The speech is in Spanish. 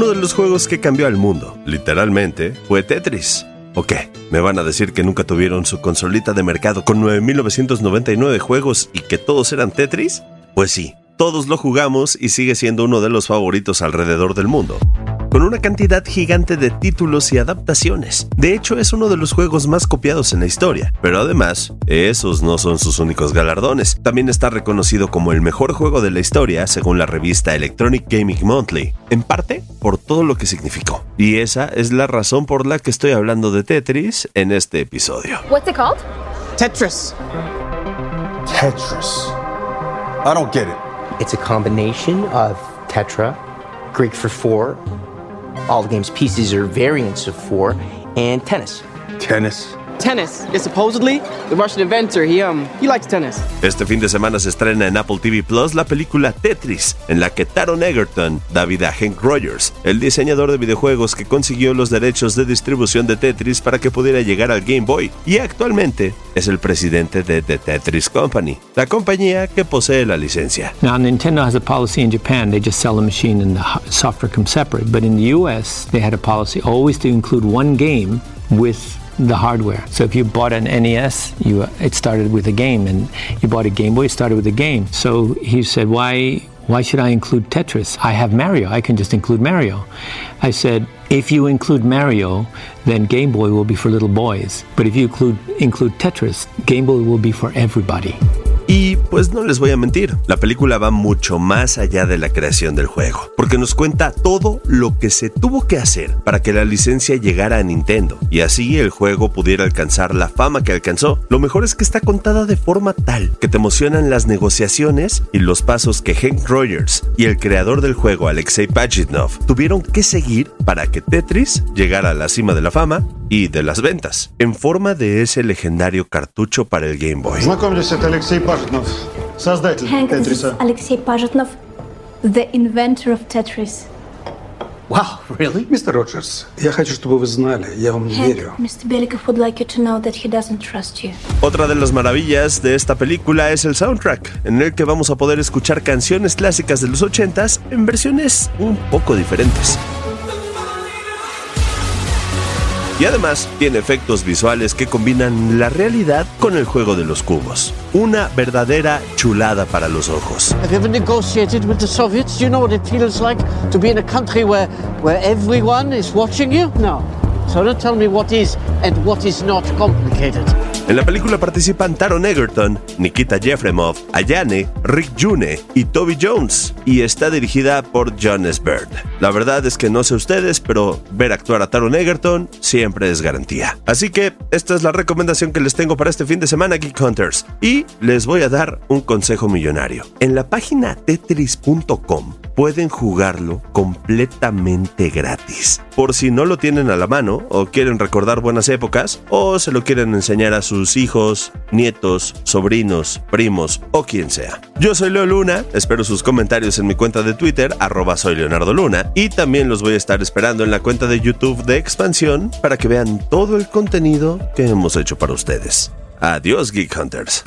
Uno de los juegos que cambió al mundo, literalmente, fue Tetris. ¿O qué? ¿Me van a decir que nunca tuvieron su consolita de mercado con 9.999 juegos y que todos eran Tetris? Pues sí, todos lo jugamos y sigue siendo uno de los favoritos alrededor del mundo con una cantidad gigante de títulos y adaptaciones. De hecho, es uno de los juegos más copiados en la historia, pero además, esos no son sus únicos galardones. También está reconocido como el mejor juego de la historia según la revista Electronic Gaming Monthly, en parte por todo lo que significó. Y esa es la razón por la que estoy hablando de Tetris en este episodio. What's it called? Tetris. Tetris. I don't get it. It's a combination of tetra, Greek for four, all the game's pieces are variants of four, and tennis. Tennis. Tennis is supposedly the Russian inventor. He um he likes tennis. Este fin de semana se estrena en Apple TV Plus la película Tetris, en la que Taron Egerton da vida a Hank Rogers, el diseñador de videojuegos que consiguió los derechos de distribución de Tetris para que pudiera llegar al Game Boy y actualmente es el presidente de The Tetris Company, la compañía que posee la licencia. Now, Nintendo has a policy in Japan, they just sell the machine and the software comes separate. But in the US, they had a policy always to include one game with the hardware. So if you bought an NES, you it started with a game, and you bought a Game Boy, it started with a game. So he said, why why should I include Tetris? I have Mario. I can just include Mario. I said, if you include Mario, then Game Boy will be for little boys. But if you include include Tetris, Game Boy will be for everybody. Y pues no les voy a mentir, la película va mucho más allá de la creación del juego, porque nos cuenta todo lo que se tuvo que hacer para que la licencia llegara a Nintendo y así el juego pudiera alcanzar la fama que alcanzó. Lo mejor es que está contada de forma tal que te emocionan las negociaciones y los pasos que Hank Rogers y el creador del juego Alexei Pajitnov tuvieron que seguir para que Tetris llegara a la cima de la fama y de las ventas, en forma de ese legendario cartucho para el Game Boy. Знакомьтесь, это Алексей Пажитнов, создатель Hank, this is Тетриса. Alexei Pajitnov, the inventor of Tetris. Wow, really? Мистер Роджерс, я хочу, чтобы вы знали, я вам Hank, верю. Mr. Belikov would like you to know that he doesn't trust you. Otra de las maravillas de esta película es el soundtrack, en el que vamos a poder escuchar canciones clásicas de los 80s en versiones un poco diferentes. Y además tiene efectos visuales que combinan la realidad con el juego de los cubos. Una verdadera chulada para los ojos. Have you ever negotiated with the Soviets? Do you know what it feels like to be in a country where, where everyone is watching you? No. So don't tell me what is and what is not complicated. En la película participan Taron Egerton, Nikita Jefremov, Ayane, Rick June y Toby Jones, y está dirigida por John S. Bird. La verdad es que no sé ustedes, pero ver actuar a Taron Egerton siempre es garantía. Así que esta es la recomendación que les tengo para este fin de semana, Geek Hunters. Y les voy a dar un consejo millonario. En la página tetris.com pueden jugarlo completamente gratis. Por si no lo tienen a la mano o quieren recordar buenas épocas o se lo quieren enseñar a sus hijos, nietos, sobrinos, primos o quien sea. Yo soy Leo Luna, espero sus comentarios en mi cuenta de Twitter, arroba soy Leonardo Luna, y también los voy a estar esperando en la cuenta de YouTube de Expansión para que vean todo el contenido que hemos hecho para ustedes. Adiós, Geek Hunters.